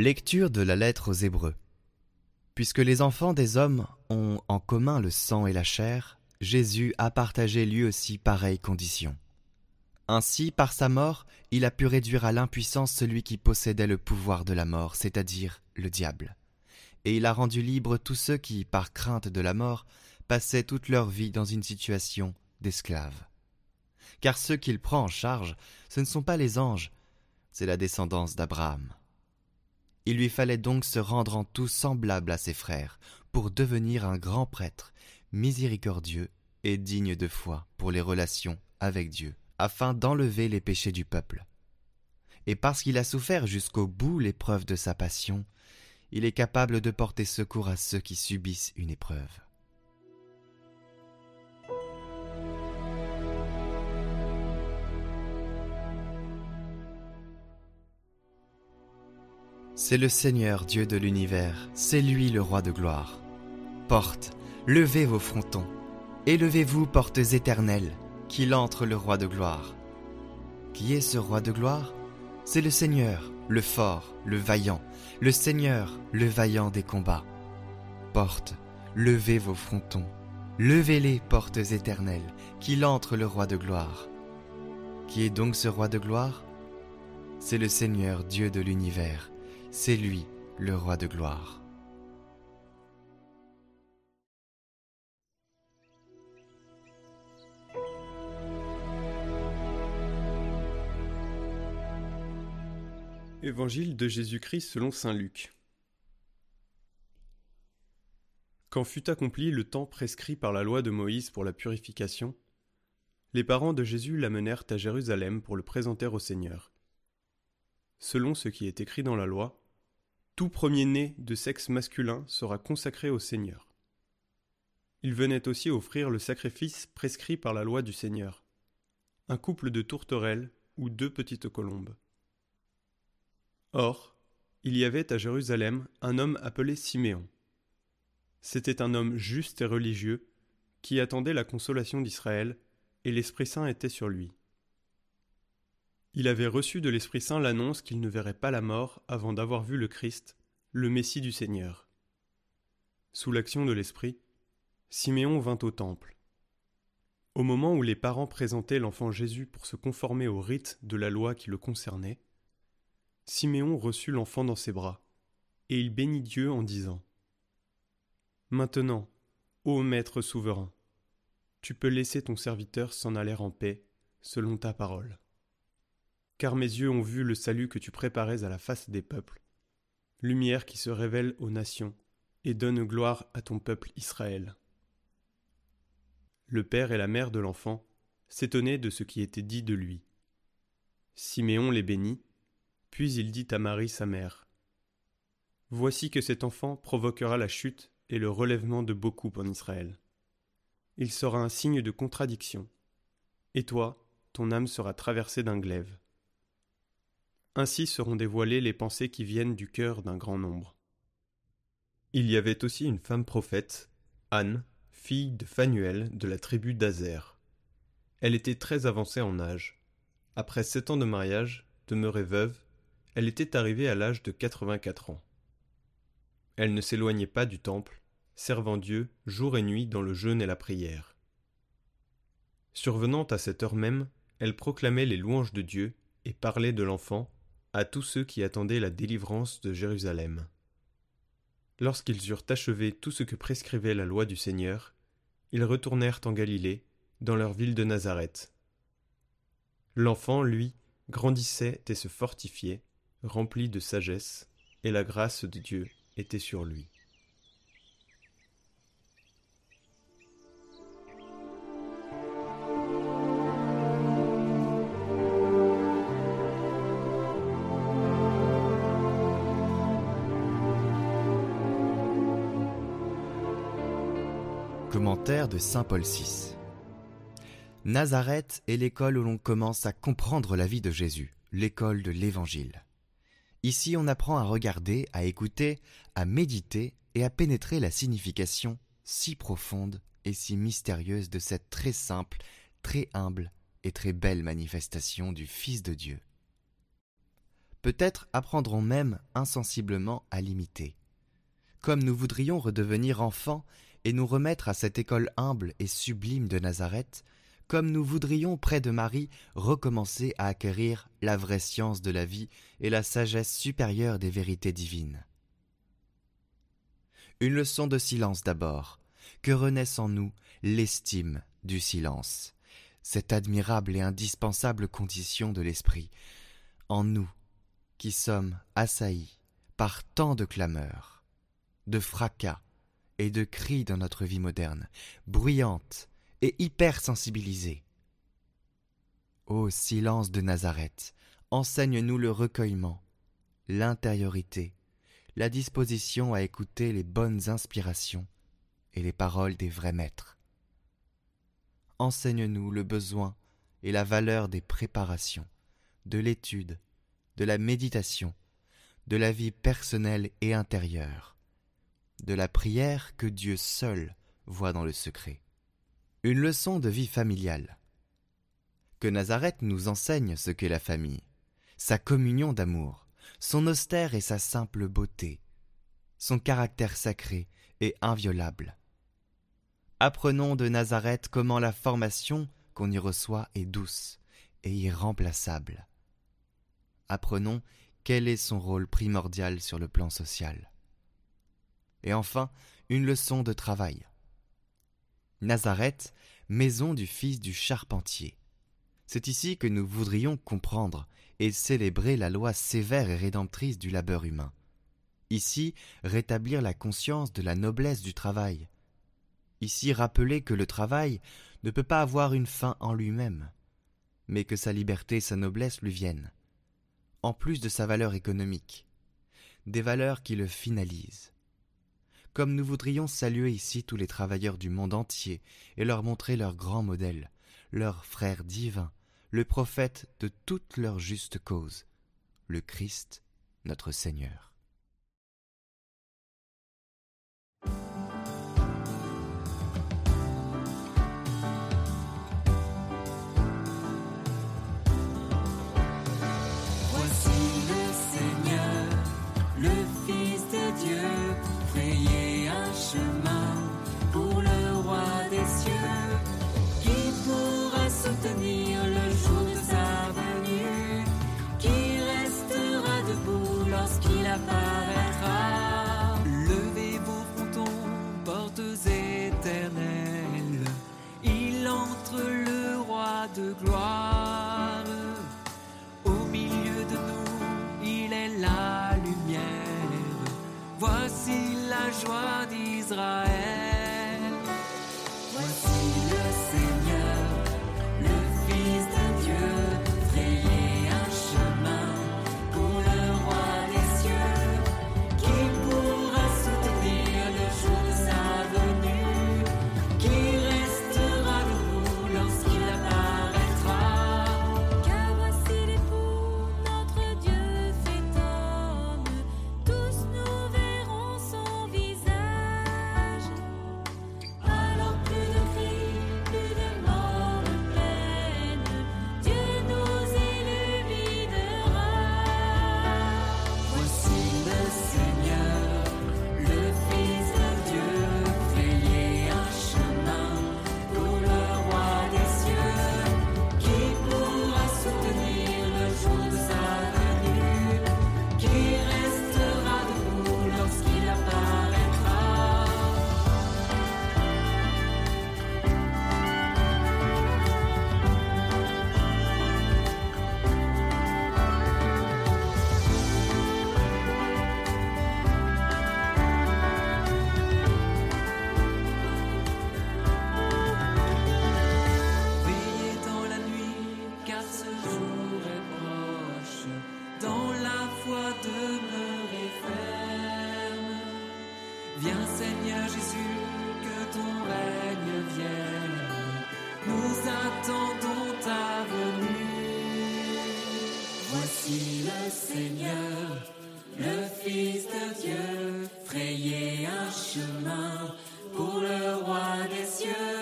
Lecture de la lettre aux Hébreux. Puisque les enfants des hommes ont en commun le sang et la chair, Jésus a partagé lui aussi pareille condition. Ainsi, par sa mort, il a pu réduire à l'impuissance celui qui possédait le pouvoir de la mort, c'est-à-dire le diable. Et il a rendu libre tous ceux qui, par crainte de la mort, passaient toute leur vie dans une situation d'esclave. Car ceux qu'il prend en charge, ce ne sont pas les anges, c'est la descendance d'Abraham. Il lui fallait donc se rendre en tout semblable à ses frères, pour devenir un grand prêtre, miséricordieux et digne de foi pour les relations avec Dieu, afin d'enlever les péchés du peuple. Et parce qu'il a souffert jusqu'au bout l'épreuve de sa passion, il est capable de porter secours à ceux qui subissent une épreuve. C'est le Seigneur Dieu de l'univers, c'est lui le roi de gloire. Porte, levez vos frontons, élevez-vous portes éternelles, qu'il entre le roi de gloire. Qui est ce roi de gloire? C'est le Seigneur, le fort, le vaillant, le Seigneur, le vaillant des combats. Porte, levez vos frontons, levez-les portes éternelles, qu'il entre le roi de gloire. Qui est donc ce roi de gloire? C'est le Seigneur Dieu de l'univers c'est lui le roi de gloire. Évangile de Jésus-Christ selon Saint Luc. Quand fut accompli le temps prescrit par la loi de Moïse pour la purification, les parents de Jésus l'amenèrent à Jérusalem pour le présenter au Seigneur. Selon ce qui est écrit dans la loi, tout premier-né de sexe masculin sera consacré au Seigneur. Il venait aussi offrir le sacrifice prescrit par la loi du Seigneur, un couple de tourterelles ou deux petites colombes. Or, il y avait à Jérusalem un homme appelé Siméon. C'était un homme juste et religieux, qui attendait la consolation d'Israël, et l'Esprit Saint était sur lui. Il avait reçu de l'Esprit Saint l'annonce qu'il ne verrait pas la mort avant d'avoir vu le Christ, le Messie du Seigneur. Sous l'action de l'Esprit, Siméon vint au temple. Au moment où les parents présentaient l'enfant Jésus pour se conformer au rite de la loi qui le concernait, Siméon reçut l'enfant dans ses bras, et il bénit Dieu en disant Maintenant, ô Maître souverain, tu peux laisser ton serviteur s'en aller en paix, selon ta parole car mes yeux ont vu le salut que tu préparais à la face des peuples, lumière qui se révèle aux nations et donne gloire à ton peuple Israël. Le père et la mère de l'enfant s'étonnaient de ce qui était dit de lui. Siméon les bénit, puis il dit à Marie sa mère Voici que cet enfant provoquera la chute et le relèvement de beaucoup en Israël. Il sera un signe de contradiction. Et toi, ton âme sera traversée d'un glaive. Ainsi seront dévoilées les pensées qui viennent du cœur d'un grand nombre. Il y avait aussi une femme prophète, Anne, fille de Phanuel de la tribu d'Azer. Elle était très avancée en âge. Après sept ans de mariage, demeurée veuve, elle était arrivée à l'âge de quatre-vingt-quatre ans. Elle ne s'éloignait pas du temple, servant Dieu jour et nuit dans le jeûne et la prière. Survenant à cette heure même, elle proclamait les louanges de Dieu et parlait de l'enfant à tous ceux qui attendaient la délivrance de Jérusalem. Lorsqu'ils eurent achevé tout ce que prescrivait la loi du Seigneur, ils retournèrent en Galilée, dans leur ville de Nazareth. L'enfant, lui, grandissait et se fortifiait, rempli de sagesse, et la grâce de Dieu était sur lui. Commentaire de Saint Paul VI. Nazareth est l'école où l'on commence à comprendre la vie de Jésus, l'école de l'Évangile. Ici on apprend à regarder, à écouter, à méditer et à pénétrer la signification si profonde et si mystérieuse de cette très simple, très humble et très belle manifestation du Fils de Dieu. Peut-être apprendrons même insensiblement à l'imiter. Comme nous voudrions redevenir enfants et nous remettre à cette école humble et sublime de Nazareth, comme nous voudrions près de Marie recommencer à acquérir la vraie science de la vie et la sagesse supérieure des vérités divines. Une leçon de silence d'abord, que renaisse en nous l'estime du silence, cette admirable et indispensable condition de l'esprit, en nous qui sommes assaillis par tant de clameurs, de fracas et de cris dans notre vie moderne, bruyante et hypersensibilisée. Ô silence de Nazareth, enseigne-nous le recueillement, l'intériorité, la disposition à écouter les bonnes inspirations et les paroles des vrais maîtres. Enseigne-nous le besoin et la valeur des préparations, de l'étude, de la méditation, de la vie personnelle et intérieure, de la prière que Dieu seul voit dans le secret. Une leçon de vie familiale. Que Nazareth nous enseigne ce qu'est la famille, sa communion d'amour, son austère et sa simple beauté, son caractère sacré et inviolable. Apprenons de Nazareth comment la formation qu'on y reçoit est douce et irremplaçable. Apprenons quel est son rôle primordial sur le plan social. Et enfin, une leçon de travail. Nazareth, maison du fils du charpentier. C'est ici que nous voudrions comprendre et célébrer la loi sévère et rédemptrice du labeur humain. Ici, rétablir la conscience de la noblesse du travail. Ici, rappeler que le travail ne peut pas avoir une fin en lui-même, mais que sa liberté et sa noblesse lui viennent, en plus de sa valeur économique, des valeurs qui le finalisent comme nous voudrions saluer ici tous les travailleurs du monde entier et leur montrer leur grand modèle, leur frère divin, le prophète de toute leur juste cause, le Christ, notre Seigneur. Seigneur, le Fils de Dieu, frayer un chemin pour le roi des cieux.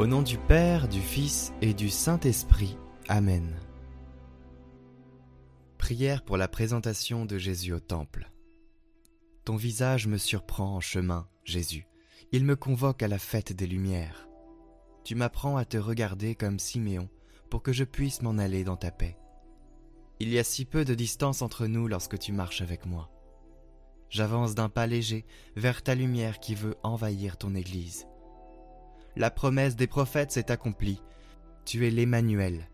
Au nom du Père, du Fils et du Saint-Esprit. Amen. Prière pour la présentation de Jésus au Temple. Ton visage me surprend en chemin, Jésus. Il me convoque à la fête des Lumières. Tu m'apprends à te regarder comme Siméon pour que je puisse m'en aller dans ta paix. Il y a si peu de distance entre nous lorsque tu marches avec moi. J'avance d'un pas léger vers ta lumière qui veut envahir ton Église. La promesse des prophètes s'est accomplie. Tu es l'Emmanuel.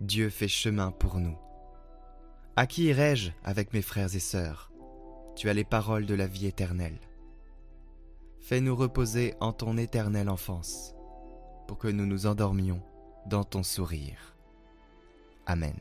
Dieu fait chemin pour nous. À qui irai-je avec mes frères et sœurs? Tu as les paroles de la vie éternelle. Fais-nous reposer en ton éternelle enfance, pour que nous nous endormions dans ton sourire. Amen.